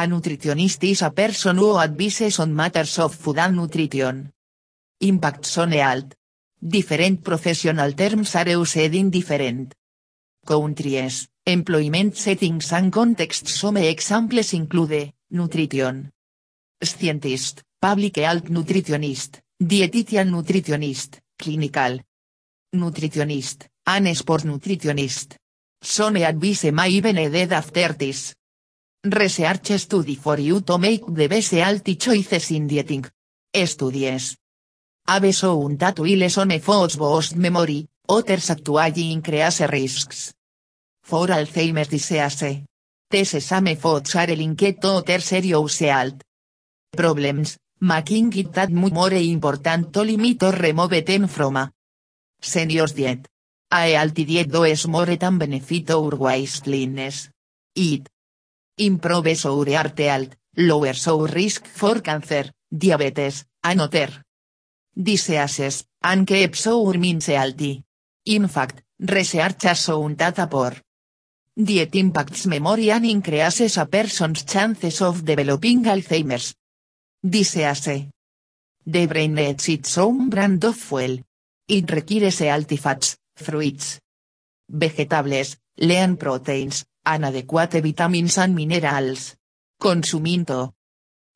A nutritionist is a person who advises on matters of food and nutrition. Impacts on health. Different professional terms are used in different countries, employment settings and contexts. Some examples include nutrition, scientist, public health nutritionist, dietitian nutritionist, clinical nutritionist, and sport nutritionist. Some advice may even added after this. Research study for you to make the best healthy choices in dieting. Studies. Have shown that while some foods boost memory, others actually increase risks. For Alzheimer's disease. These same foods are linked to other serious health problems, making it that much more important to limit or remove them from a senior's diet. A healthy diet does more than benefit our waistliness. It improves our heart health, lowers our risk for cancer, diabetes, and other diseases, and keeps our minds healthy. In fact, research has shown that a poor diet impacts memory and increases a person's chances of developing Alzheimer's disease. The brain needs its own brand of fuel. It requires healthy fats, fruits, vegetables, lean proteins, and adequate vitamins and minerals. Consuming to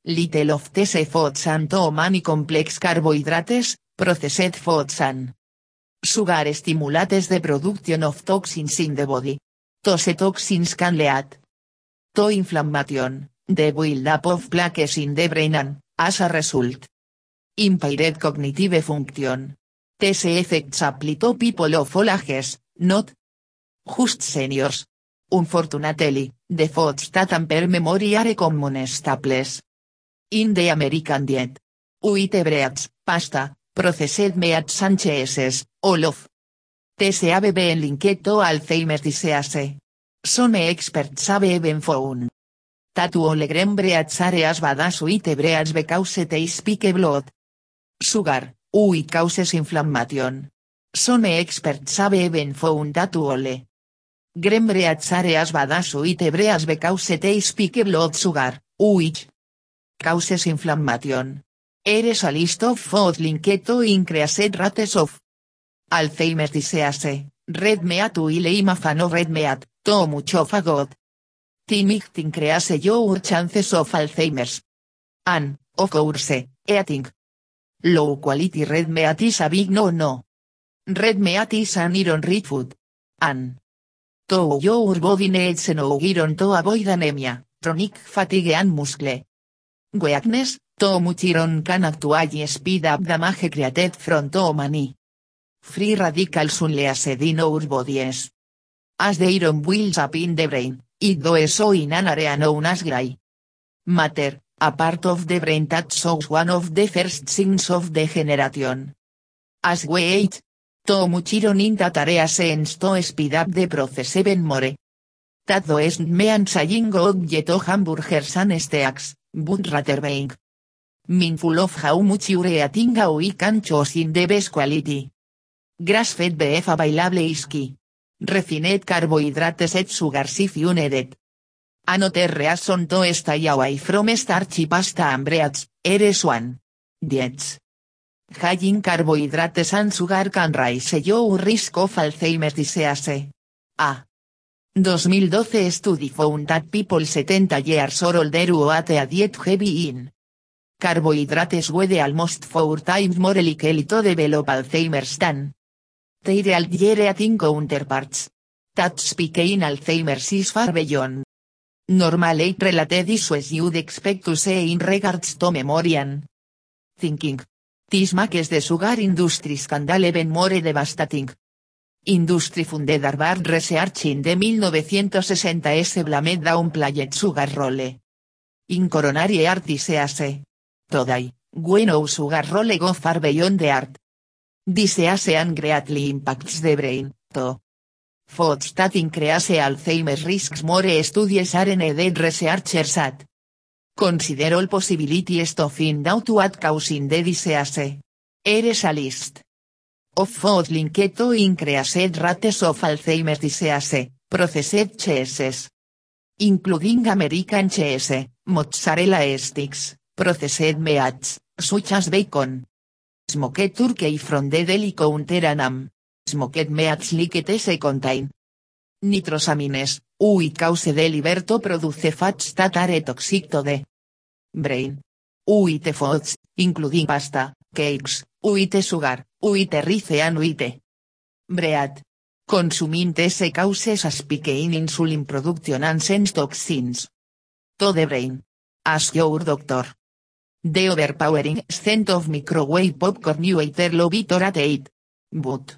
little of these foods and too many complex carbohydrates, processed foods and sugar stimulates the production of toxins in the body. Those toxins can lead to inflammation, the build-up of plaques in the brain and, as a result, impaired cognitive function. These effects apply to people of all ages, not just seniors. Unfortunately, the foods that hamper memory are common staples in the American diet. Wheat breads, pasta, processed meats and cheeses, all of these have been linked to Alzheimer's disease. Some experts have even found that all grain breads are as bad as wheat breads because they blood sugar, wheat causes inflammation. Some experts have even found that all grain breads are as bad as wheat breads because they spike blood sugar, which causes inflammation. Eres a list of food linked to rates of Alzheimer's disease, red meat will I'm a fan of red meat, too much of a god. Timing increase your chances of Alzheimer's. And, of course, eating low quality red meat is a big no no. Red meat is an iron rich food. And to your body needs no iron to avoid anemia, chronic fatigue and muscle weakness, too much iron can actually speed up damage created from too many free radicals unleashed in our bodies. As the iron builds up in the brain, it does so in an area known as gray matter, a part of the brain that shows one of the first signs of degeneration. As we age, too much iron in that area seems to speed up the process even more. That doesn't mean saying get hamburgers and steaks, but rather being mindful of how much you're eating we can in best quality. Grass-fed beef available is key. Refined carbohydrates et sugars if you need. Another reason to stay away from starchy pasta and eres one. Diets. High in carbohydrates and sugar can raise your risk of Alzheimer's disease. A. 2012 study found that people 70 years or older who ate a diet heavy in carbohydrates were almost four times more likely to develop Alzheimer's than their eating counterparts. That speaking Alzheimer's is far beyond normal age related issues you'd expect to see in regards to memory and thinking. This makes the sugar industry scandal even more devastating. Industry funded Harvard Research in the 1960s blamed down played sugar role. In coronary art disease. Today, we know sugar role go far beyond the art. Disease and greatly impacts the brain, to. Food that increase Alzheimer's risks more studies are needed researchers at. Consider all possibilities to find out what causing the disease. Eres a list. Of food linked to increased rates of Alzheimer's disease, processed cheeses. Including American cheese, mozzarella sticks, processed meats, such as bacon. Smoked turkey from the deli counter and. Smoked meats like contain. Nitrosamines, ui cause de liver to produce fats that are toxic to the brain. Uite foods, including pasta, cakes, uite sugar, uite rice and uite bread. Consuming se causes aspic in insulin production and sense toxins. To the brain. Ask your doctor. The overpowering scent of microwave popcorn you either love it. But.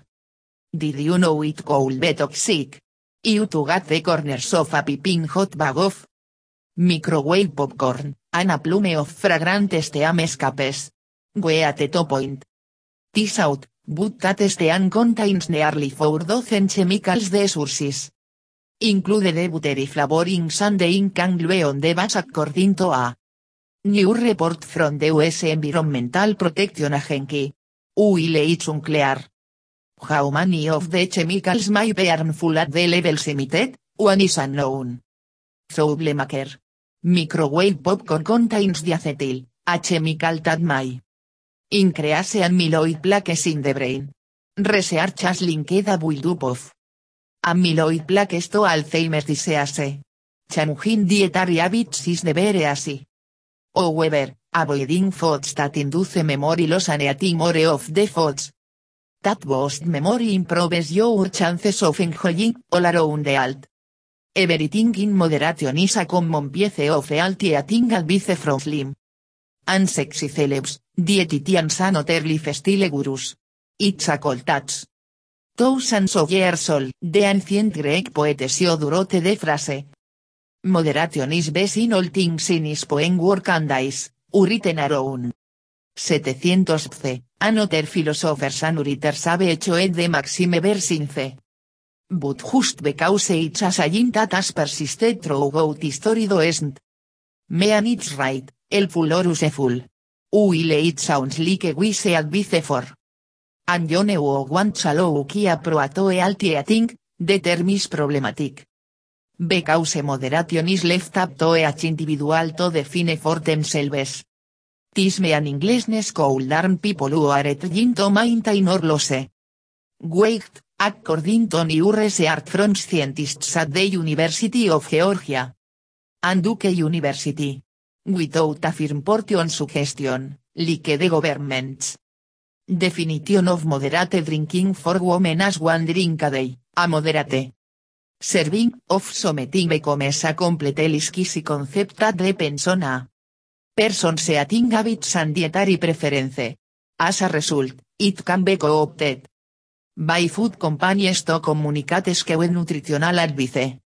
Did you know it could be toxic? You to get the corners of a piping hot bag of microwave popcorn, and a plume of fragrant steam escapes. We at the top point. This out, but that steam contains nearly four dozen chemicals de sources. Include the buttery flavorings and the ink and on the base according to a new report from the US Environmental Protection Agency. Will it's unclear. How many of the chemicals may be harmful at the levels emitted, one is unknown. Troublemaker. Microwave popcorn contains diacetyl, a chemical that may increase amyloid plaques in the brain. Research has linked a buildup amyloid plaques to Alzheimer's disease. Changing dietary habits is never easy. However, avoiding foods that induce memory loss and eating more of the foods that boost memory improves your chances of enjoying all around the alt. Everything in moderation is a common piece of healthy eating advice from slim and sexy celebs, dietitians and other lifestyle gurus. It's a cold touch. Thousands of years old, the ancient Greek poet Hesiod de phrase. Moderation is best in all things in his poem work and dice, written around. 700 c. Another philosophers and writers have hecho it de maxime versince. But just because it's a saying that has persisted throughout history doesn't mean it's right, helpful or useful. Will it sounds like we say advice for. And you know want shallow kia proato e alti think, the problematic. Because moderation is left up to each individual to define for themselves. This mean Englishnes could learn people who are trying to maintain or lose. Wait, according to new research from scientists at the University of Georgia. And Duke University. Without a firm portion suggestion, like the governments. Definition of moderate drinking for women as one drink a day, a moderate. Serving of something becomes a complete lisky concept that depends on a person's eating habits and dietary preference. As a result, it can be co-opted by food companies to communicate skew nutritional advice.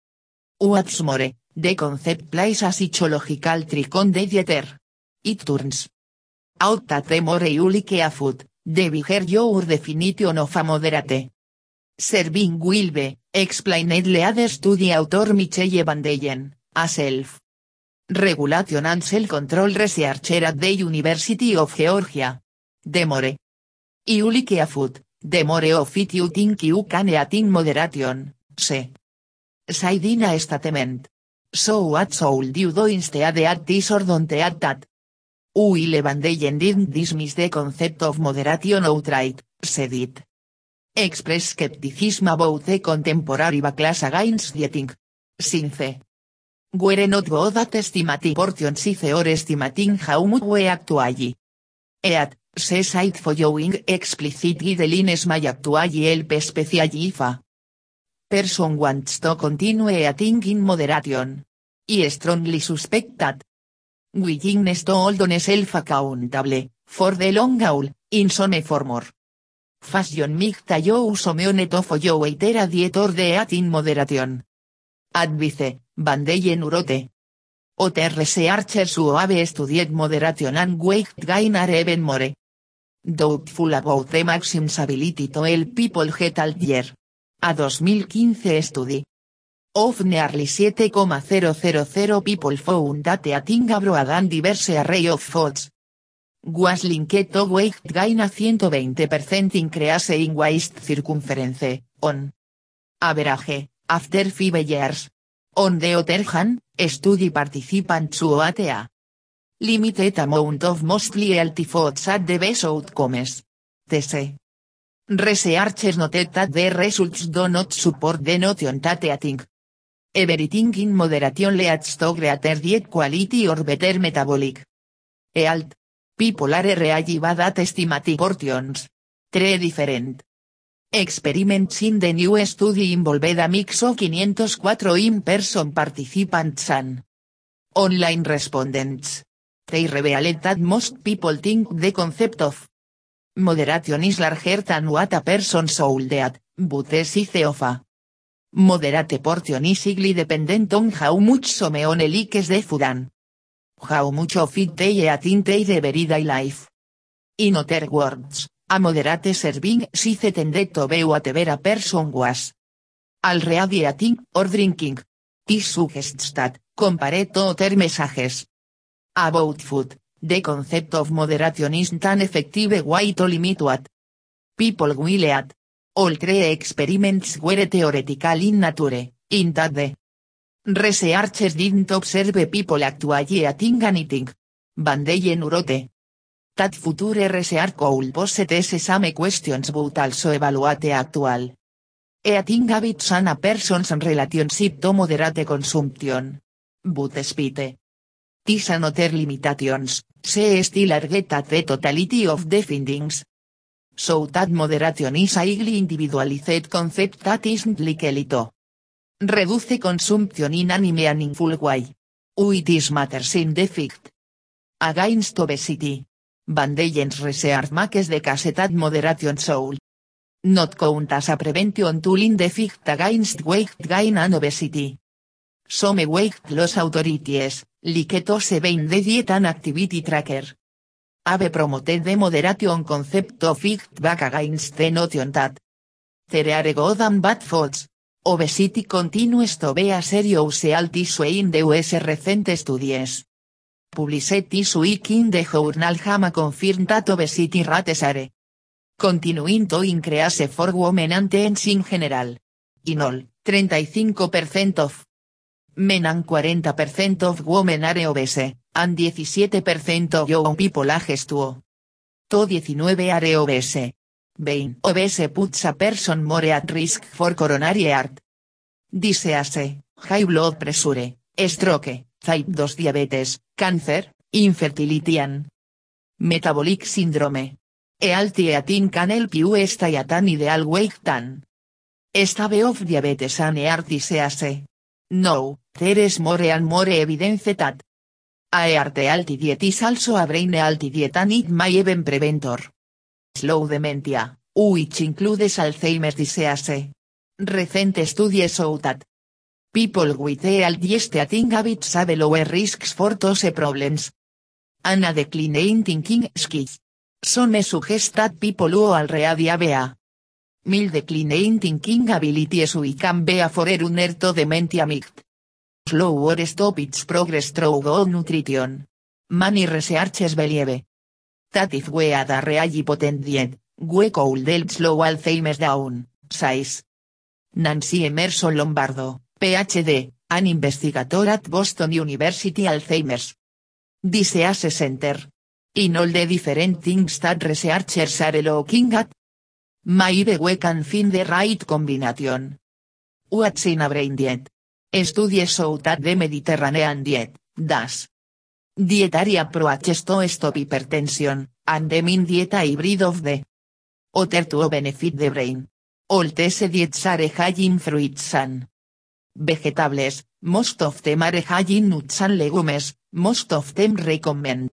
What's more, the concept plays a psychological trick on the dieter. It turns out that the more you like a food, the bigger your definition of a moderate serving will be, explained lead study author Michelle Van Deyen, a self regulation and self-control researcher at the University of Georgia. The more you a food, the more of it you think you can eat in moderation, se. Said in a statement. So what should you do instead at this or don't at that? Will Van Deyen didn't dismiss the concept of moderation outright, said it. Express skepticism about the contemporary backlash against dieting. Since Were not good at estimating portions if or estimating how much we actually eat, says it following explicit guidelines may actually help especially if a person wants to continue eating in moderation. I strongly suspect that willingness to hold on self accountable, for the long haul, in some form or fashion mixta yo uso meone to follow either a diet or the eat in moderation. Advice, Van Deyen urote. Other researchers who have studied moderation and weight gain even more doubtful about the maximum's ability to help people get healthier. A 2015 study of nearly 7,000 people found that eating a broad and diverse array of foods was linked to weight gain a 120% increase in waist circumference, on average, after 5 years. On the other hand, study participants who ate a limited amount of mostly healthy foods at the best outcomes. TC. Researchers noted that the results do not support the notion that eating everything in moderation leads to greater diet quality or better metabolic health. People are realive that estimating portions. Three different experiments in the new study involved a mix of 504 in-person participants and online respondents. They revealed that most people think the concept of moderation is larger than what a person should eat, but the size of moderate portion is highly dependent on how much someone likes the food how much of it they eat in their everyday life. In other words, a moderate serving size tended to be whatever a person was already eating or drinking. This suggests that, compared to other messages about food, the concept of moderation isn't an effective way to limit what people will eat. All three experiments were theoretical in nature, in that the researchers didn't observe people actually eating anything. But they wrote that future research could pose same questions but also evaluate actual eating habits and a person's relationship to moderate consumption. But despite This and other limitations, se still argue at the totality of the findings. So that moderation is a highly individualized concept that isn't likely to reduce consumption in any meaningful way. It is matters in the against obesity. Bandellens research makes the case that moderation soul not count as a prevention tool in the fight against weight gain and obesity. Some weight loss authorities, like to seven the diet and activity tracker. Have promoted the moderation concept of fight back against the notion that there are and bad foods. Obesity continues to be a serious health issue in the US recent studies. This week in the journal JAMA confirmed that obesity rates are continuing to increase for women and teens in general. In all, 35% of. Men and 40% of women are obese, and 17% of young people ages to to 19 are obese. Being obese puts a person more at risk for coronary heart. Disease, high blood pressure, stroke, type 2 diabetes, cancer, infertility and metabolic syndrome. E healthy eating can help you stay at an ideal weight tan. Stave of diabetes and heart disease. No, there is more and more evidence that a healthy diet is also a brain healthy diet and it may even preventor slow dementia, which includes Alzheimer's disease. Recent studies show that people with healthy eating habits have lower risks for those problems. And a decline in thinking skills. Some suggest that people who already have a mild decline in thinking abilities we can be a forerunner to dementia might slow or stop its progress through good nutrition. Many researchers believe. That if we had a really potent diet, we could help slow Alzheimer's down, says Nancy Emerson Lombardo, PhD, an investigator at Boston University Alzheimer's Disease Center. In all the different things that researchers are looking at, maybe we can find the right combination. What's in a brain diet? Studies show that the Mediterranean diet, das dietary approaches to stop hypertension, and the mean diet hybrid of the other to benefit the brain. All these diets are high in fruits and vegetables, most of them are high in nuts and legumes, most of them recommend.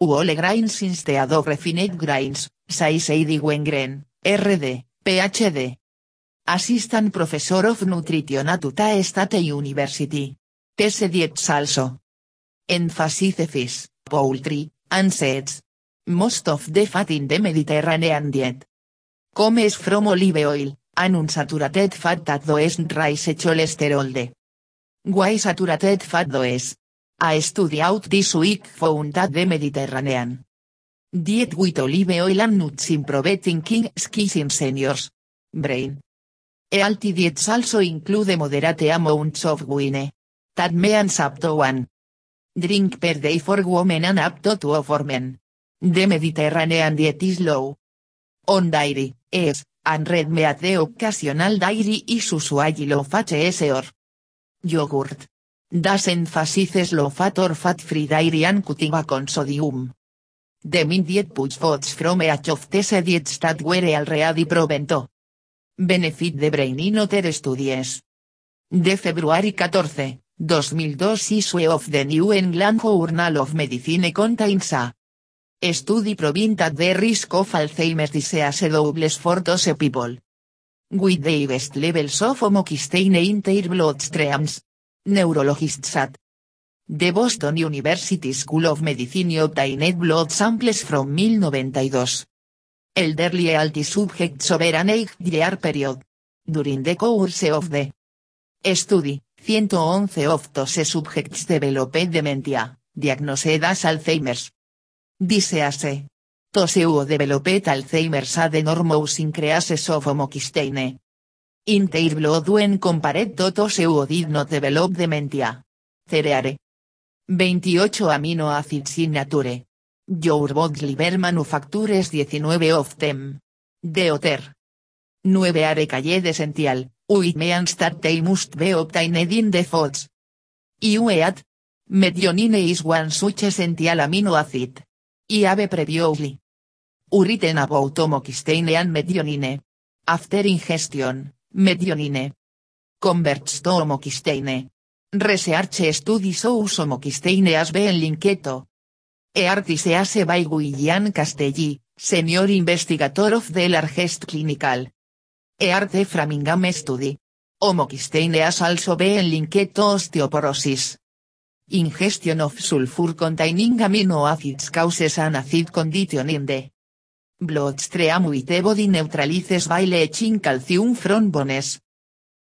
Whole grains instead of refined grains, says Heidi Wengren, RD, PhD. Assistant Professor of Nutrition at Utah State University. These diets also. Emphasize fish, poultry, and seeds. Most of the fat in the Mediterranean diet. Comes from olive oil, unsaturated fat that doesn't rise cholesterol de. Why saturated fat does? A study out this week found that the Mediterranean diet with olive oil and nuts improve thinking skills in seniors brain. Healthy diets also include moderate amounts of wine. That means up to one drink per day for women and up to two for men. The Mediterranean diet is low on dairy, es, and red meat de occasional dairy is usually low fat or yogurt. Das emphasizes low fat or fat free dairy and cutiva con sodium. The min diet puts foods from each of these diets that were already provento. Benefit de brain in other studies. De February 14, 2002 issue of the New England Journal of Medicine contains study proving the risk of Alzheimer's disease doubles for those people with the highest levels of homocysteine in their bloodstreams. Neurologists at the Boston University School of Medicine obtained blood samples from 1092 elderly healthy subjects over an eight-year period. During the course of the study, 111 of those subjects developed dementia, diagnosed as Alzheimer's. Disease. Those who developed Alzheimer's had enormous increases of homocysteine. In their blood when compared to those who did not develop dementia. Cereare. 28 amino acids in nature. Your body manufactures 19 of them. De other. 9 are called essential, which means that they must be obtained in the foods. You eat. Methionine is one such essential amino acid. I have previously written about homocysteine and methionine. After ingestion, methionine converts to homocysteine. Research studies shows homocysteine as being linked to Eartisease by Guillian Castelli, senior investigator of the largest clinical Earte Framingham study. Homocysteine as also being linked to osteoporosis. Ingestion of sulfur containing amino acids causes an acid condition in the bloodstream with body neutralizes by leaching calcium from bones.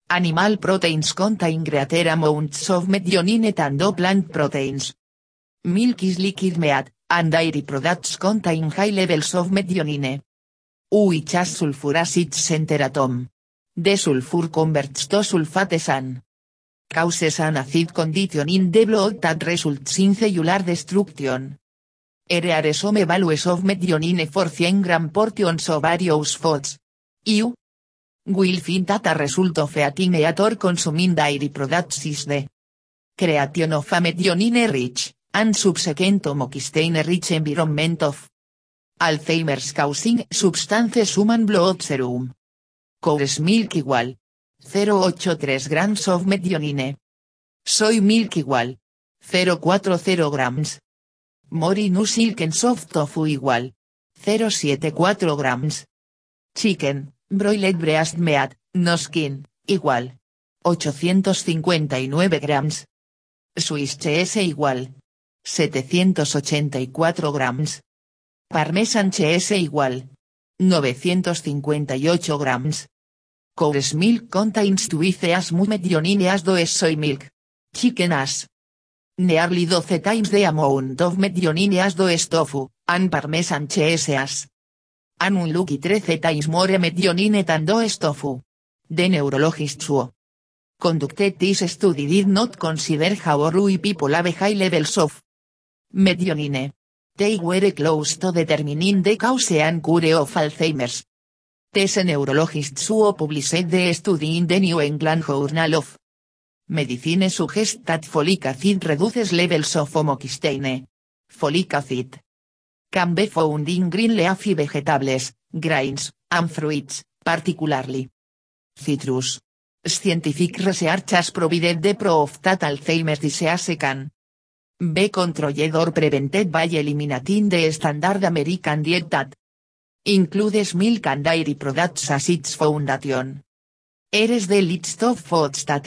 Animal proteins contain greater amounts of methionine than do plant proteins. Milk is liquid meat, and dairy products contain high levels of methionine. Which has sulfur acids center atom. The sulfur converts to sulfates and causes an acid condition in the blood that results in cellular destruction. Here are some values of methionine for 100 gram portions of various foods. You will find that a result of eating consuming dairy products is the creation of a methionine rich and subsequent homocysteine rich environment of Alzheimer's causing substances human blood serum. Cow's milk igual. 083 grams of methionine. Soy milk igual. 040 grams. Morinu silken soft tofu igual. 074 grams. Chicken, broiled breast meat, no skin, igual. 859 grams. Swiss cheese igual. 784 grams. Parmesan cheese igual. 958 grams. Cow's milk contains twice as much methionine as does soy milk. Chicken as. Nearly 12 times the amount of methionine as does tofu, and parmesan cheese as. And unlucky 13 times more methionine than does tofu. The neurologist who conducted this study did not consider how Rui people have high levels of Methionine. They were close to determining the cause and cure of Alzheimer's. These neurologists who published the study in the New England Journal of Medicine suggest that folic acid reduces levels of homocysteine. Folic acid can be found in green leafy vegetables, grains, and fruits, particularly citrus. Scientific research has provided the proof that Alzheimer's disease can B controlled or prevented by eliminating the standard American diet that includes milk and dairy products as its foundation. Eres the list of foods that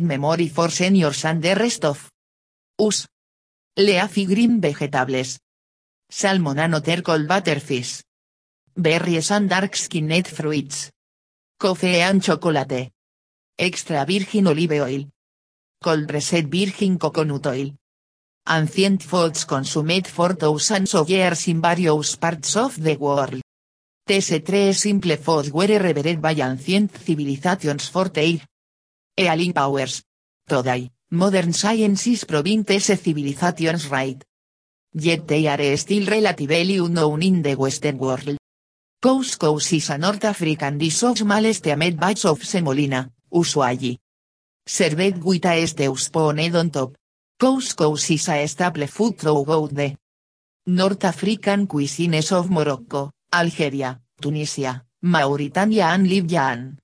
memory for seniors and the rest of us. Leafy green vegetables. Salmon anoter cold butterfish. Berries and dark skinned fruits. Coffee and chocolate. Extra virgin olive oil. Cold reset virgin coconut oil. Ancient foods consumed for thousands of years in various parts of the world. TS3 simple were revered by ancient civilizations for their healing powers. Today, modern science is proving these civilizations right. Yet they are still relatively unknown in the Western world. Couscous is a North African dish of small steamed of semolina, usually. Served with a stew on top. Couscous is a staple food throughout the North African cuisines of Morocco, Algeria, Tunisia, Mauritania and Libya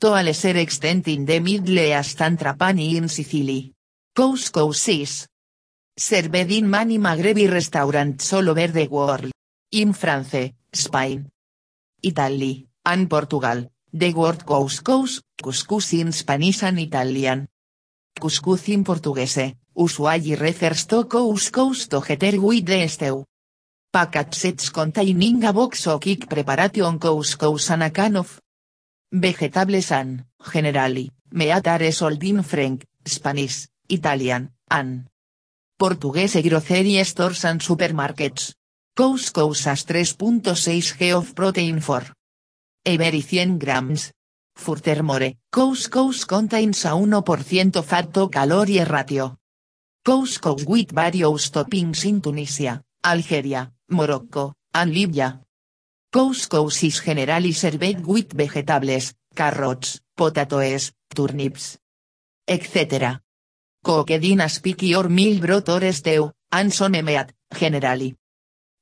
To a extent in the Middle Trapani in Sicily. Couscous is served in many Maghrebi restaurants all over the world. In France, Spain, Italy, and Portugal, the word couscous, couscous in Spanish and Italian. Couscous in Portuguese, usually refers to couscous together with the stew. Packet sets containing a box of kick preparation couscous and a can of vegetables and, generally, meat are sold in French, Spanish, Italian, and Portuguese grocery stores and supermarkets. Couscous has 3.6 g of protein for every 100 grams. Furthermore, couscous contains a 1% fat to calorie ratio. Couscous with various toppings in Tunisia, Algeria, Morocco, and Libya. Couscous is generally with vegetables, carrots, potatoes, turnips, etc. Cooked in a spiky or meal broth or stew, and some meat.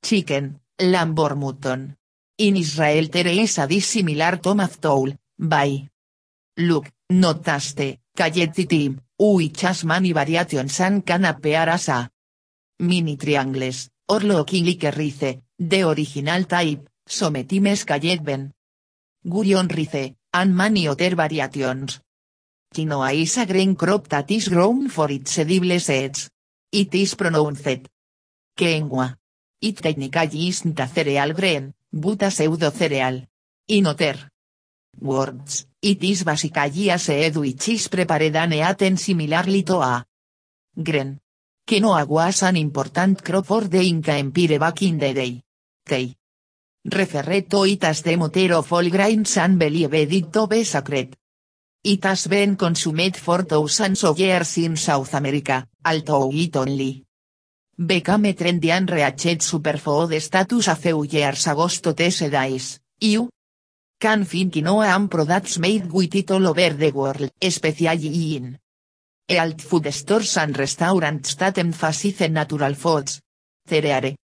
Chicken, lamb or mutton. In Israel there is a dish similar to maftoul, by Look, not taste, team, which has many variations and a mini triangles, or looking like rice, the original type, sometimes called ben. Gurion rice, and many other variations. Quinoa is a green crop that is grown for its edible seeds. It is pronounced quinoa. It technically isn't cereal grain, but a pseudo cereal. In other words, it is basically a seed which is prepared and eaten similarly to a grain. Quinoa was an important crop for the Inca Empire back in the day. They referred to it as the mother of and to be been consumed for thousands of years in South America, although it only became trendy and reached superfood status a few years ago to these days, you can find quinoa and products made with it all over the world, especially in health food stores and restaurants that emphasize natural foods. There are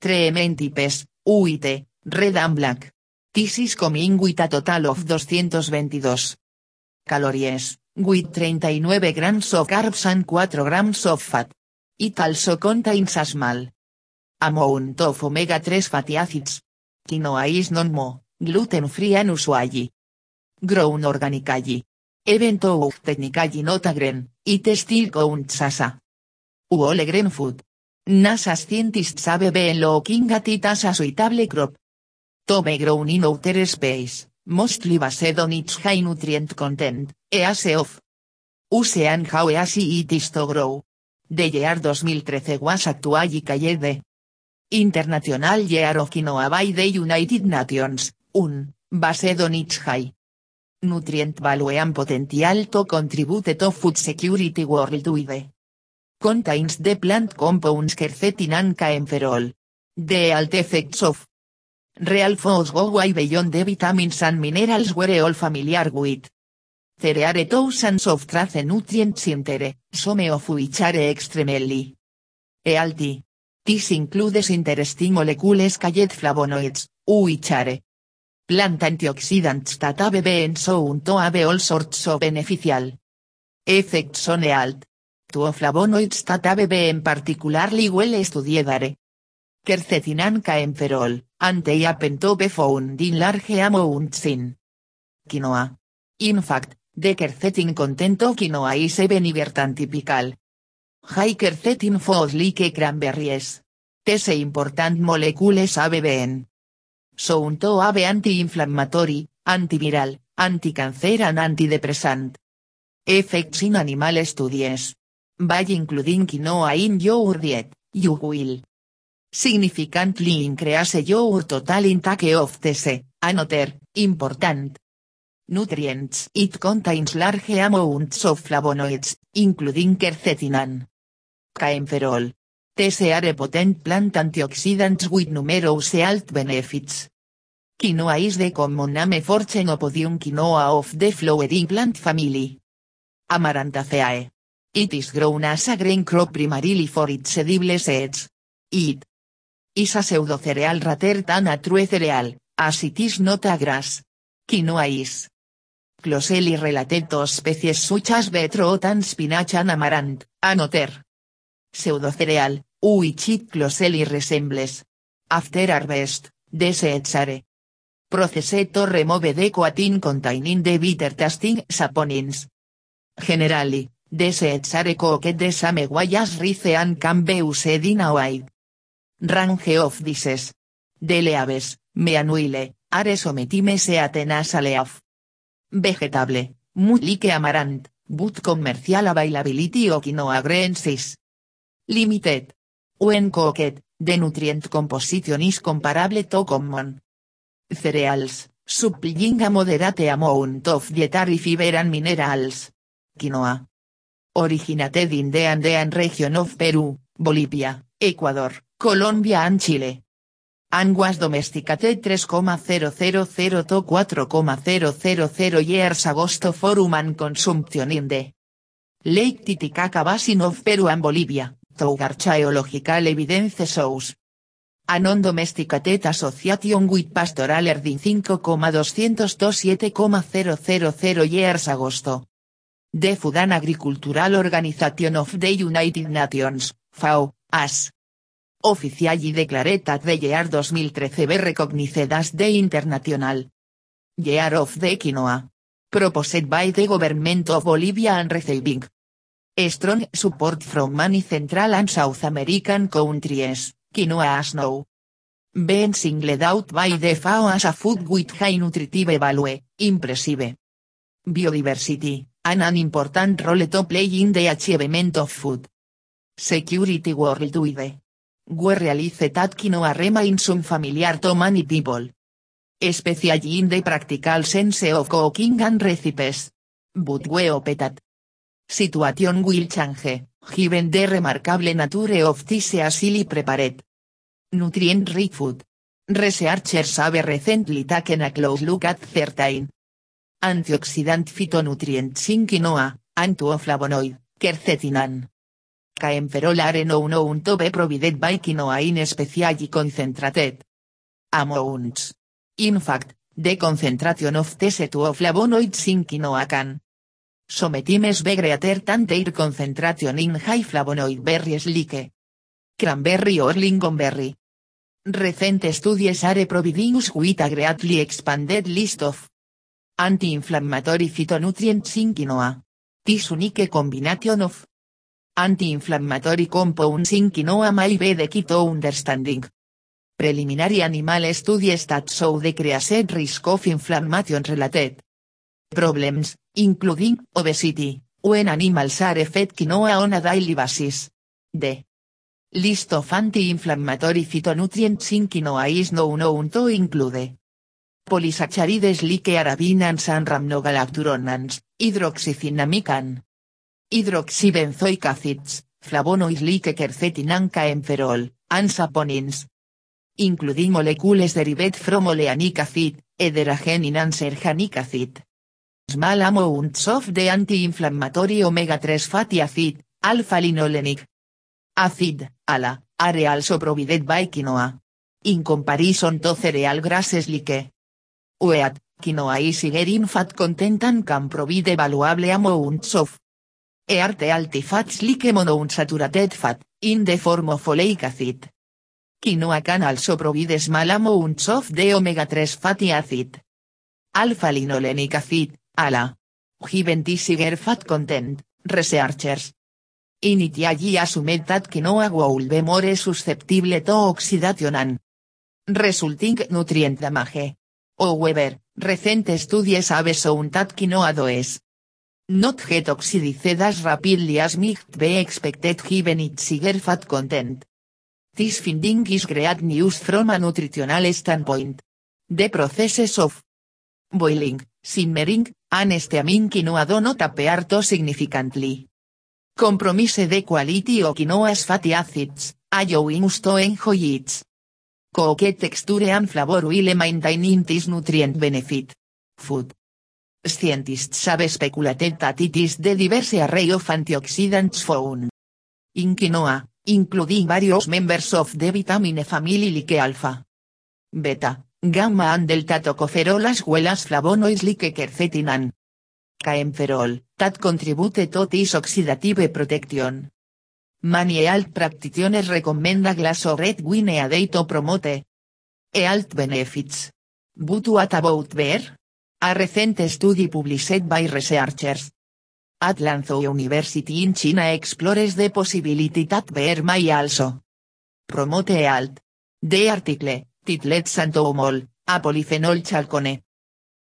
three main types, white, red and black. This is coming with a total of 222 calories, with 39 grams of carbs and 4 grams of fat. It also contains a small amount of omega-3 fatty acids. Quinoa is non-mo, gluten-free and usually grown organically. Even though technically not a grain, it still counts as a whole grain food. NASA scientists have been looking at a suitable crop. To be grown in outer space, mostly based on its high nutrient content, ease of use and how easy it is to grow. The year 2013 was actually called International Year of Quinoa by the United Nations, un, based on its high nutrient value and potential to contribute to food security worldwide. Contains the plant compounds quercetin and caempherol. The health effects of real foods go way beyond the vitamins and minerals we're all familiar with. There are thousands of trace nutrients in there, some of which are extremely healthy. This includes interesting molecules called flavonoids, which are plant antioxidants that have been shown to have all sorts of beneficial effects on health. Two flavonoids that have been particularly well studied quercetin and caempherol, and they happen to be found in large amounts in quinoa. In fact, The quercetin content of quinoa is even typical. Hiker Zetin Foods like cranberries. Tese important molecules ABBN. Sounto ave anti-inflammatory, antiviral, anticancer and antidepressant. Effects in animal studies. By including quinoa in your diet, you will significantly increase your total intake of tese, another, important. Nutrients It contains large amounts of flavonoids, including quercetin and caemferol. These potent plant antioxidants with numerous health benefits. Quinoa is the common name for Chenopodium quinoa of the flowering plant family. Amarantaceae. It is grown as a grain crop primarily for its edible seeds. It is a pseudo-cereal rather than a true cereal, as it is not a grass. Quinoa is closely related to species such as beetroot and spinach and amaranth, another pseudo-cereal, which closely resembles. After harvest, the seeds are processed to remove the coating containing the bitter tasting saponins. Generally, the seeds are cooked the same way as rice and can be used in a wide range of dishes. The leaves, meanwhile, are sometimes eaten as a leaf vegetable, muy like amaranth, but commercial availability of limited. When cooked, the nutrient composition is comparable to common cereals, supplying a moderate amount of dietary fiber and minerals. Quinoa. Originated in the Andean region of Peru, Bolivia, Ecuador, Colombia and Chile. And was domesticated 3,000 to 4,000 years agosto for human consumption in the Lake Titicaca Basin of Peru and Bolivia, though archaeological evidence shows a non-domesticated association with pastoral herding 5,207,000 years agosto. The Food and Agricultural Organization of the United Nations, FAO, as Oficially declared at the year 2013 be recognized as the International Year of the Quinoa. Proposed by the Government of Bolivia and receiving strong support from many Central and South American countries, quinoa as now been singled out by the FAO as a food with high nutritive value, impressive biodiversity, and an important role to play in the achievement of food security worldwide. We realize that quinoa remains unfamiliar to many people. Especially in the practical sense of cooking and recipes. But we hope that situation will change, given the remarkable nature of this easily prepared nutrient-rich food. Researchers have recently taken a close look at certain antioxidant phytonutrients in quinoa, antioflavonoid, quercetin and caemferol are known to be provided by quinoa in especially concentrated. Amounts. In fact, the concentration of these two flavonoids in quinoa can sometimes be greater than their concentration in high flavonoid berries like cranberry or lingonberry. Recent studies are providing with a greatly expanded list of anti-inflammatory phytonutrients in quinoa. This unique combination of anti-inflammatory compounds in quinoa may be the to understanding preliminary animal studies that show the decreased risk of inflammation-related problems, including obesity, when animals are fed quinoa on a daily basis. The list of anti-inflammatory phytonutrients in quinoa is now known to include polysaccharides like arabinans and rhamnogalacturonans, hydroxycinnamic and hydroxybenzoic acids, flavonoids like quercetin and and saponins, including molecules derived from oleanic acid, ederagenin and serganic acid. Small amounts of the anti-inflammatory omega-3 fatty acid, alpha-linolenic acid, ALA, are also provided by quinoa. In comparison to cereal grasses like wheat, quinoa is higher in fat content and can provide valuable amounts of eart healthy fats like monounsaturated fat, in the form of oleic acid. Quinoa can also provide small amounts of the omega-3 fatty acid. Alpha-linolenic acid, ALA. Given this fat content, researchers Initially assumed that quinoa be more susceptible to oxidation resulting nutrient damage. However, recent studies have shown that quinoa does not get oxidized as rapidly as might be expected given its higher fat content. This finding is great news from a nutritional standpoint. The processes of boiling, simmering, and steaming quinoa do not appear to significantly compromise the quality of quinoa's fatty acids, allowing us to enjoy its texture and flavor will maintain this nutrient benefit. Food. Scientists have speculated that it is the diverse array of antioxidants found in quinoa, including various members of the vitamin family like alpha, beta, gamma and delta tocopherol as well as flavonoids like caempherol, that contribute to this oxidative protection. Many health practitioners recommenda glass of red wine a to promote health benefits. But what about beer? A recent study published by researchers at Lanzhou University in China explores the possibility that beer may also promote health. The article, titled Santoumol, a polyphenol chalcone.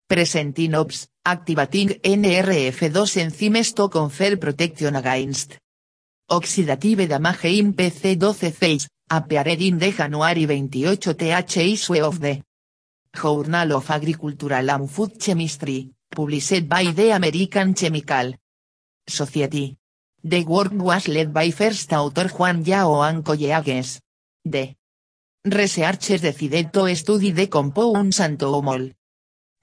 Presenting ops, activating NRF2 enzymes to confer protection against Oxidative damage in PC12 phase, appeared in the January 28 th issue of the Journal of Agricultural and Food Chemistry, published by the American Chemical Society. The work was led by first author Juan Yao and colleagues. The researchers decided to study the compound santoomol.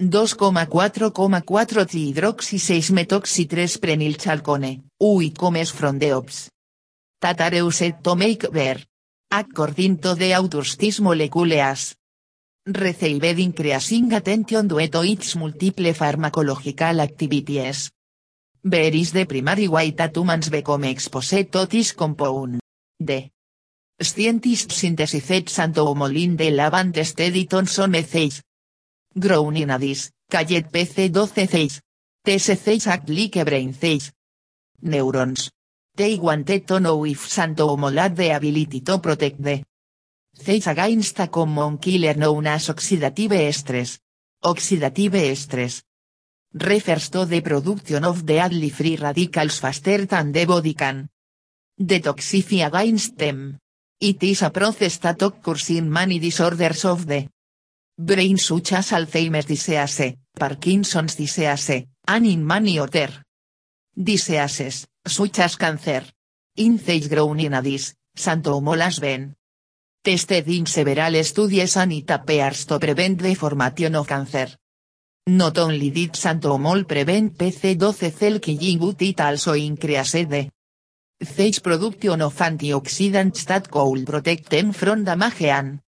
2,4,4 hydroxy 6 metoxy 3 prenylchalcone, UI comes from the ops. Tatareused to make bear. According to the authors these molecules. Received increasing attention due to its multiple pharmacological activities. Bear is the primary way that humans become exposed to this compound. The scientists synthesized santoomolin de lavant steady Thomson essays. Grown in Addis, Cayet PC12 6. TS6 act like brain 6. Neurons. They wanted to know if Santoomol had the ability to protect the cells against a common killer known as oxidative stress. Oxidative stress refers to the production of deadly free radicals faster than the body can detoxify against them. It is a process that occurs in many disorders of the brain such as Alzheimer's disease, Parkinson's disease, and in many other diseases, such as cancer. In grown in Addis, Santomolas ben. Tested in several studies and it appears to prevent the formation of cancer. Not only did santomol prevent PC12 cell killing but it also increased the phase production of antioxidants that could protect them from damage and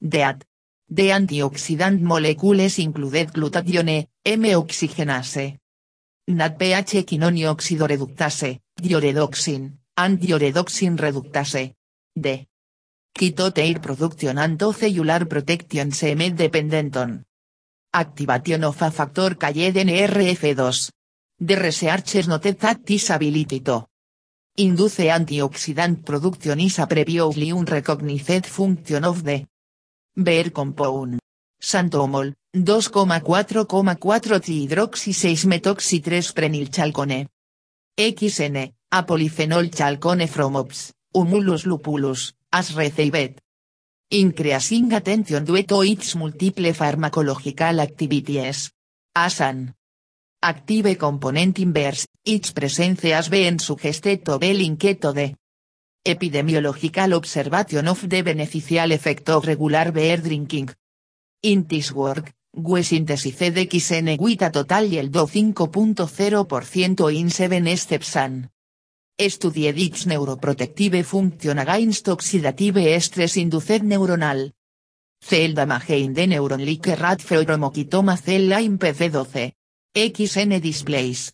death. The antioxidant molecules included glutathione, M-oxygenase, NADPH quinone oxidoreductase, dioredoxin, and dioredoxin reductase. D. Ketoteir production and cellular protection semed dependenton. Activation of a factor called NRF2. The researchers noted that this ability to induce antioxidant production is a previously unrecognized function of the Bear compound. Santomol, 2,4,4 hidroxy 6 metoxy 3 prenylchalcone. XN, a polyphenol chalcone from ops, humulus lupulus, as received. Increasing attention due to its multiple pharmacological activities. As an active component inverse, its presence has been suggested to be linked to the epidemiological observation of the beneficial effect regular beer drinking. In this work, we synthesized XN with a total yield of 5.0% in 7 steps and its neuroprotective function against oxidative stress induced neuronal cell damage in the neuron like rat pheromocytoma cell line PC12. XN displays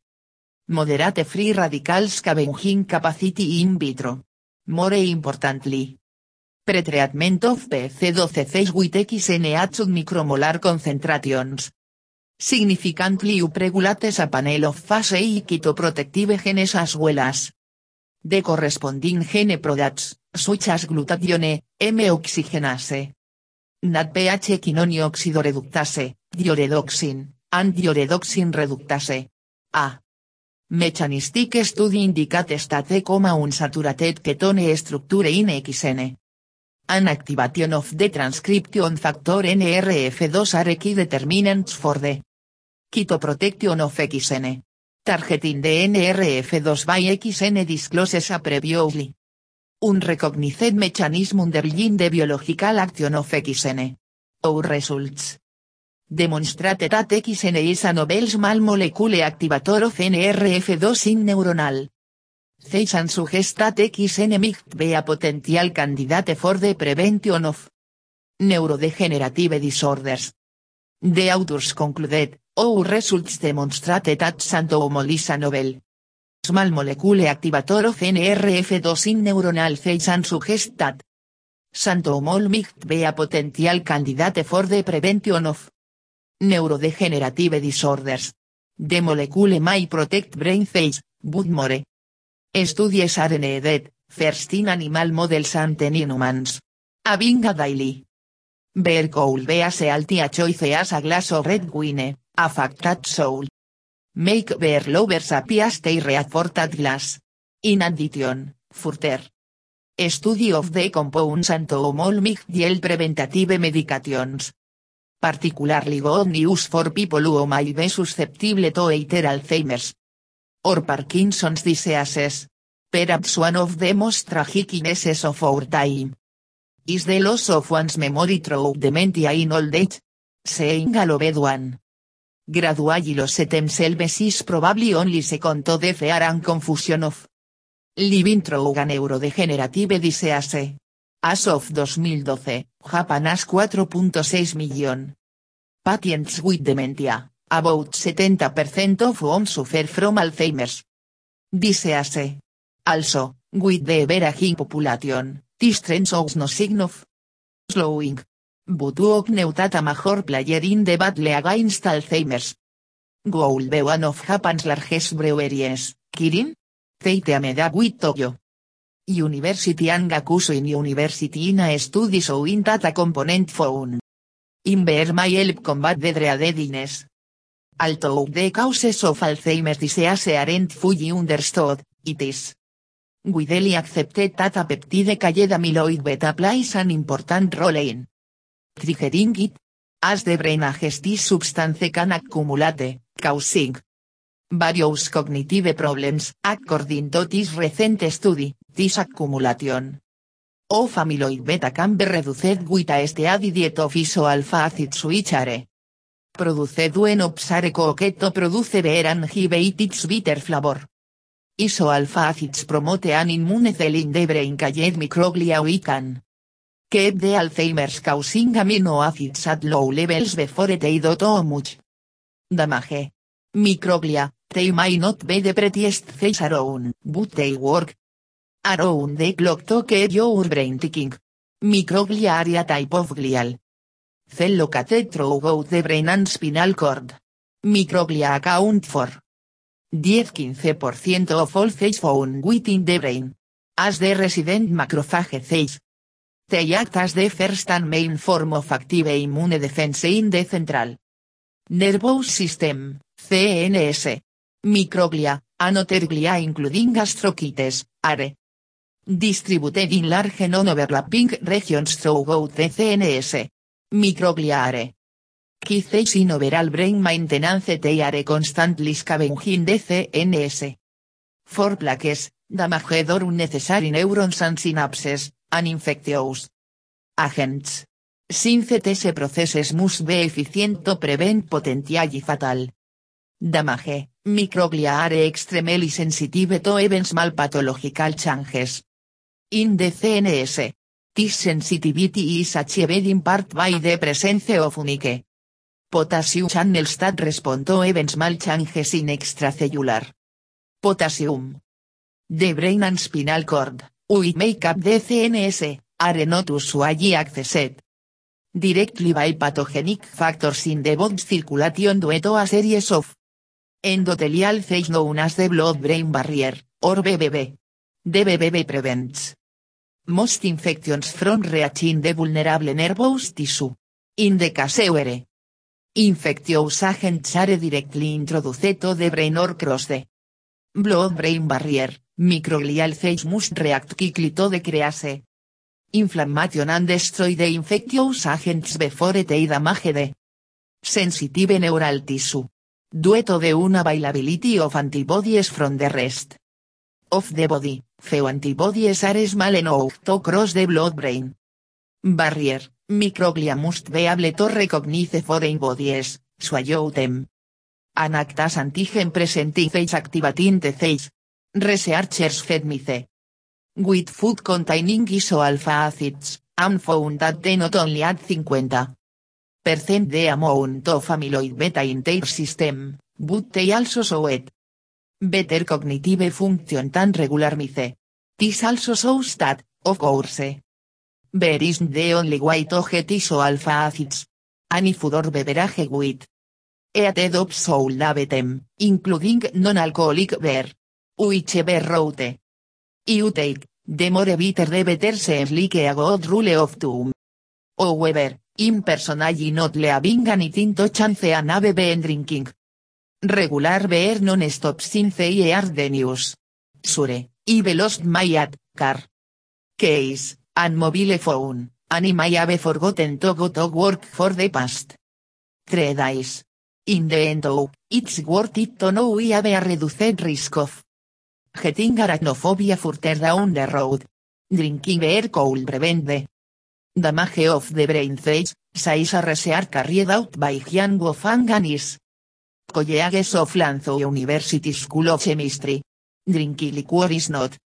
moderate free radical scavenging capacity in vitro. More importantly, Pretreatment of PC12 phase with XNH micromolar concentrations. Significantly upregulates a panel of phase A keto protective genes as well as The corresponding gene products, such as glutathione, M-oxygenase. NAD pH quinonio oxidoreductase, dioredoxin, and dioredoxin reductase. A. Mechanistic study indicate state, unsaturated ketone structure in XN. An activation of the transcription factor NRF2 are key determinants for the Protection of XN. Targeting the NRF2 by XN discloses a previously. Un recognized mechanism underlying the biological action of XN. Our results. Demonstrated that XN is a novel small molecule activator of NRF2 in neuronal. Zeisan suggest that XN might be a potential candidate for the prevention of neurodegenerative disorders. The authors concluded, our results demonstrated that Santoomolisa novel small molecule activator of NRF2 in neuronal cells and suggest that Santoomol might be a potential candidate for the prevention of neurodegenerative disorders. The molecule may protect brain cells, but more Studies are needed, first in animal models and in humans. Daily. Bear could be as healthy a choice as a glass of red wine, a fact that soul. Make bear lovers happy as they read for that glass. In addition, further. Study of the compounds and yield preventative medications. Particularly good news for people who might be susceptible to either Alzheimer's, or Parkinson's diseases. Perhaps one of the most tragic illnesses of our time. Is the loss of one's memory through dementia in old age? Saying a loved one. Gradually lost themselves is probably only second to the fear and confusion of living through neurodegenerative disease. As of 2012, Japan has 4.6 million patients with dementia. About 70% of whom suffer from Alzheimer's disease. Also, with the ever population, this trend shows no sign of slowing. But walk neutata major player in the battle against Alzheimer's. Gould be one of Japan's largest breweries, Kirin? Teite Ameda with Toyo. University and Gakuso in University in a study showing that a component found in beer may help combat the dreadedness. Although the causes of Alzheimer's disease aren't fully understood, it is. Widely accepted that a peptide called amyloid beta plays an important role in triggering it, as the brain this substance can accumulate, causing various cognitive problems. According to this recent study, this accumulation of amyloid beta can be reduced with a steady diet of iso-alpha acids which are Produced when obsare coqueto produce beer and give its bitter flavor. Iso-alpha acids promote an immune cell in the brain called microglia we can keep the Alzheimer's causing amino acids at low levels before they do too much damage. Microglia, they may not be the prettiest things around, but they work. Around the clock to your brain ticking. Microglia are a type of glial cell located throughout the brain and spinal cord. Microglia account for 10-15% of all cells found within the brain. As the resident macrophage cells. They act as the first and main form of active immune defense in the central nervous system, CNS. Microglia, another glia including gastrocytes, are distributed in large non-overlapping regions throughout the CNS. Microgliare. Kizeis in overall brain maintenance they are constantly scavenging the CNS. For plaques, damaged or unnecessary neurons and synapses, and infectious agents. Since these processes must be efficient to prevent potentially fatal damage, microglia are extremely sensitive to even small pathological changes in the CNS. This sensitivity is achieved in part by the presence of unique potassium channels that respond to even small changes in extracellular potassium. The brain and spinal cord, which make up the CNS, are not usually accessed directly by pathogenic factors in the blood circulation due to a series of endothelial cells known as the blood-brain barrier, or BBB. DBBB prevents most infections from reaching the vulnerable nervous tissue. In the case where infectious agents are directly introduced to the brain or cross the blood-brain barrier, microglial cells must react quickly to decrease inflammation and destroy the infectious agents before they damage the sensitive neural tissue. Dueto de una availability of antibodies from the rest. Of the body, few antibodies are small enough to cross the blood-brain. Barrier, microglia must be able to recognize foreign bodies, swallow them. Anactas antigen presenting phase activating the phase. Researchers fed mice. With food containing iso-alpha acids, and found that they not only add 50 percent the amount of amyloid beta in their system, but they also show it. Better cognitive function than regular mice. This also shows that, of course. There isn't the only way to get iso-alpha acids. Any food or beverage with. Eated of soul them, including non-alcoholic beer. Whichever route. You take, the more bitter the better seems like a good rule of thumb. However, in personally not leaving anything to chance an have been drinking. Regular beer non stop since I heard the news. Sure, I lost my ad, car. Case, and mobile phone, and I forgotten to go to work for the past. Three days. In the end though, it's worth it to know we have a reduced risk of getting arachnophobia further down the road. Drinking beer could prevent the damage of the brain cells, says a research carried out by Jian Wofang and his colleagues of Lanzhou University School of Chemistry. Drinking liquor is not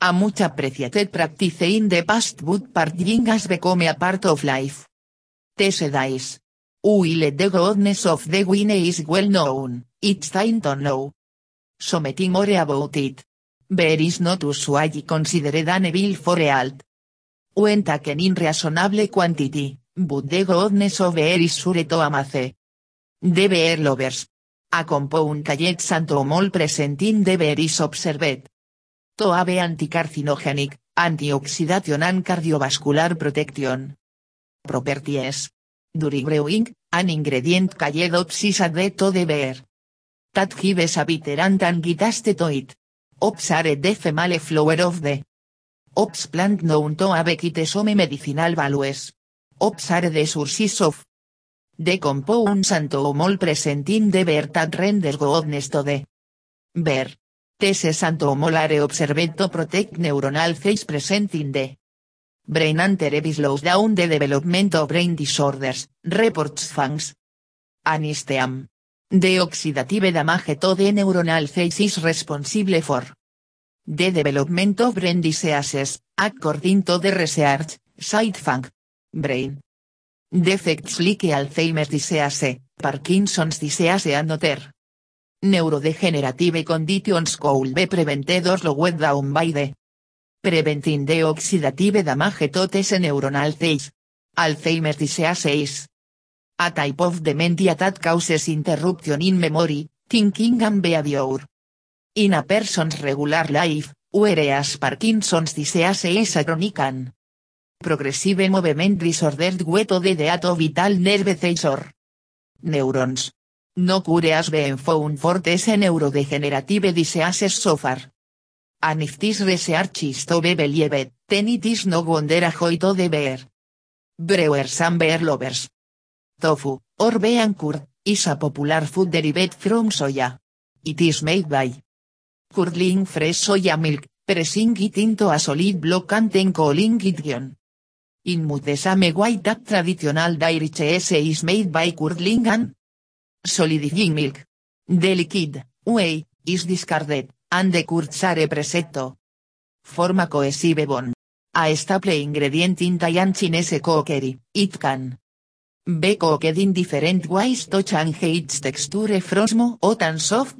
a much appreciated practice in the past but partying has become a part of life. Tese dies. While the goodness of the wine is well known, it's time to know something more about it. Beer is not usually considered an evil for health. When taken in reasonable quantity, but the goodness of is sure to beer lovers. A compound called santomol present in the is. To have anticarcinogenic, antioxidation and cardiovascular protection. Properties. During brewing, an ingredient called opsis added to the beer. That gives a bitter and angitaste to. Ops are female flower of the Ops plant known to have some medicinal values. Ops are the sources of the compounds antomol present in the beer that render goodness to the beer. Teses antomolare observed to protect neuronal cells present in the brain and slows down the development of brain disorders, reports FANGS. Anisteam. The oxidative damage to the neuronal cells is responsible for the development of brain diseases, according to the research, site FANG. Brain. Defects like Alzheimer's disease, Parkinson's disease and other neurodegenerative conditions could be prevented or slowed down by the preventing the oxidative damage to these neuronal cells. Alzheimer's disease is a type of dementia that causes interruption in memory, thinking and behavior. In a person's regular life, whereas Parkinson's disease is a chronic and progressive movement disorder due to the vital nerve cells or neurons. No cure has been found for these neurodegenerative diseases so far. And if this research is to be believed, then it is no wonder a joy to the. Brewers and beer lovers. Tofu, or bean curd, is a popular food derived from soya. It is made by curdling fresh soya milk, pressing it into a solid block and then cooling it In the same way that traditional dairy cheese is made by curdling and solidifying milk. The liquid, whey, is discarded, and the curds are presetto. Forma cohesive bond. A staple ingredient in Thai Chinese cookery, it can be cooked in different ways to change its texture from smooth tan soft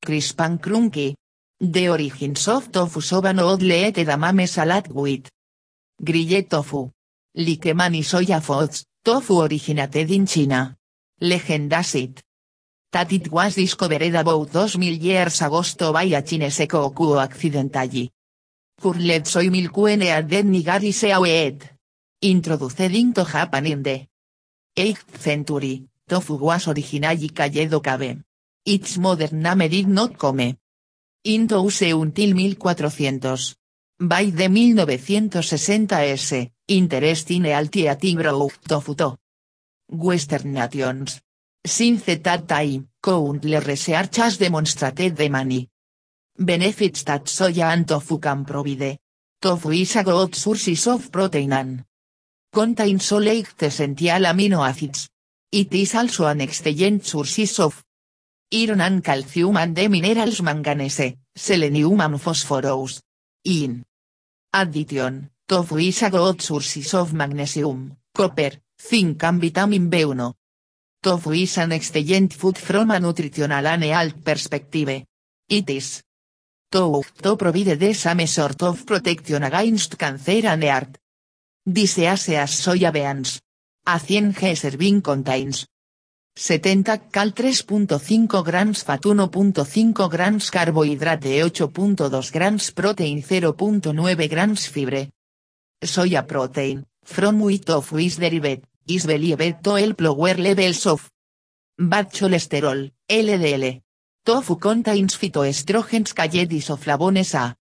to crisp and crunchy. The origins of tofu soba no let edamame salad with grilled tofu. Like soya foods, tofu originated in China. It. that it was discovered about 2000 years agosto by a Chinese koku accidentally. Curled soy milkuen at den nigari. Introduced into Japan in the 8th century, tofu was originally called cabe. Its modern name did not come into use until 1400. By the 1960 s, interest in alternative growth to Western nations. Since that time, countless research has demonstrated the many benefits that soya and tofu can provide. Tofu is a good source of protein and contains eight essential amino acids. It is also an excellent source of iron and calcium and the minerals manganese, selenium and phosphorus. In addition, tofu is a good source of magnesium, copper, zinc and vitamin B1. Tofu is an excellent food from a nutritional and health perspective. It is to provide the same sort of protection against cancer and heart disease as soya beans. A 100 g serving contains 70 cal 3.5 grams fat 1.5 grams carbohidrate 8.2 grams protein 0.9 grams fibre. Soya protein, from which tofu is derived, is believed to help lower levels of bad cholesterol, LDL. Tofu contains phytoestrogens called isoflavones a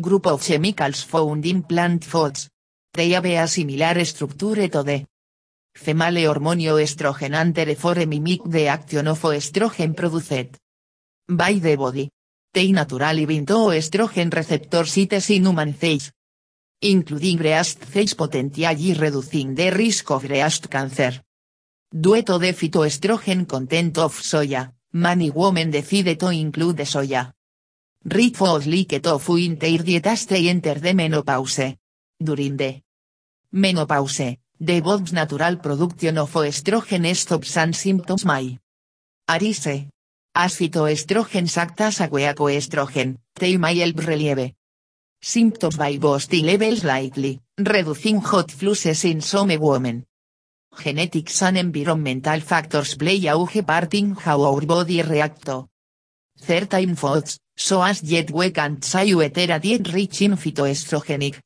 group of chemicals found in plant foods. They have a similar structure to the female hormonio estrogen and therefore mimic the action of estrogen produced by the body. They naturally bind to estrogen receptor sites in human cells, including breast cells potentially reducing the risk of breast cancer. Due to the phytoestrogen content of soya, many women decide to include soya. Rich foods like tofu in their diet as enter the menopause. During the menopause, the body's natural production of estrogen stops and symptoms may arise. As phytoestrogens act as a estrogen, they may relieve symptoms by boosting levels slightly, reducing hot flushes in some women. Genetics and environmental factors play a huge part in how our body react to certain foods, so as yet we can't say whether a diet rich in phytoestrogenic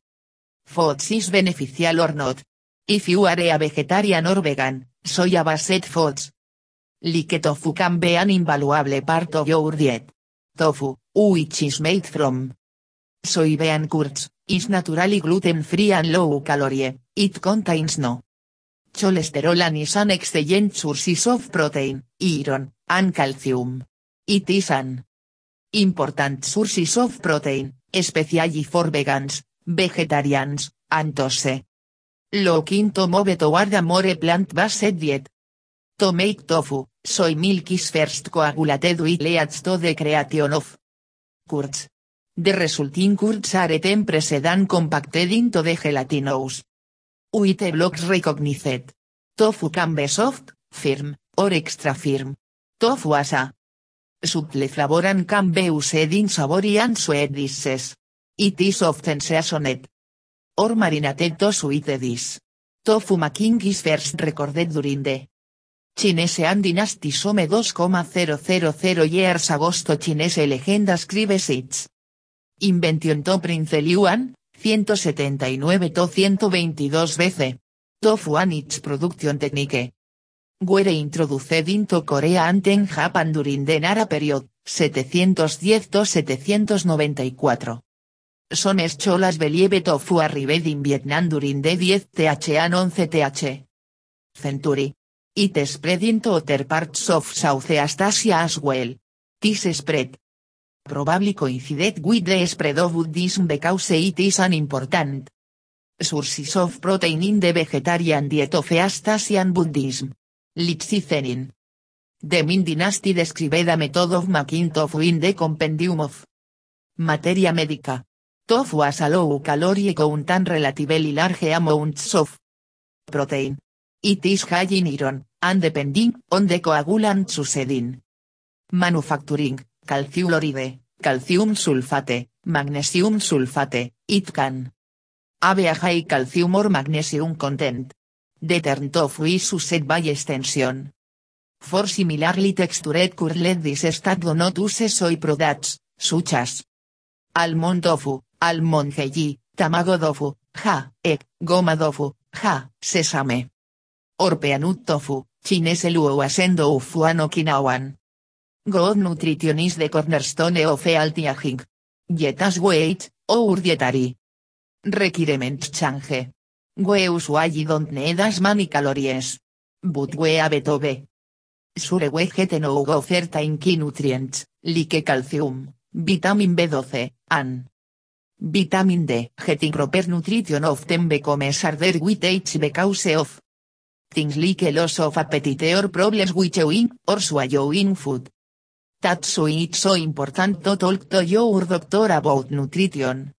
foods is beneficial or not. If you are a vegetarian or vegan, soya-based foods like tofu can be an invaluable part of your diet. Tofu, which is made from soybean curds, is naturally gluten-free and low-calorie, it contains no cholesterol and is an excellent source of protein, iron, and calcium. It is an important source of protein, especially for vegans, vegetarians, and those looking to move toward a more plant-based diet. To make tofu, soy milk is first coagulated with leads to the creation of curds. The resulting curds are then pressed and compacted into the gelatinous with blocks recognized. Tofu can be soft, firm, or extra firm. Tofu as a subtle flavor and can be used in savory and sweet dishes. It is often seasoned or marinated to sweet dish. Tofu making is first recorded during the Chinese Dynasty some 2,000 years agosto Chinese legenda scribes its invention to Prince Liuan, 179 to 122 BC. Tofu and its production technique. Were introduced into Korea and in Japan during the Nara period, 710 to 794. Son cholas believe tofu arrived in Vietnam during the 10 th and 11 th century. It spread into other parts of Southeast Asia as well. This spread probably coincided with the spread of Buddhism because it is an important source of protein in the vegetarian diet of East Asian Buddhism. Lichizenin. The Ming Dynasty described a method of making tofu in the compendium of materia medica. Tofu as a low calorie contain relatively large amounts of protein. It is high in iron, and depending on the coagulant succeeding manufacturing, calcium calcium sulfate, magnesium sulfate, it can have a high calcium or magnesium content. The term tofu is used by extension For similarly textured curled this stat do not use soy products, such as almond tofu, almond jelly, tamago tofu, ja, egg, goma tofu, ja, sesame. Or peanut tofu, chinese luo asendo ufuan okinawan. God nutrition is the cornerstone of healthy aging. Yet as weight, or dietary requirements change. We usually don't need as many calories. But we have to be. Sure we get no go certain key nutrients, like calcium, vitamin B12, and vitamin D. Getting proper nutrition often becomes harder with age because of things like loss of appetite or problems with chewing or swallowing food. That's why it's so important to talk to your doctor about nutrition.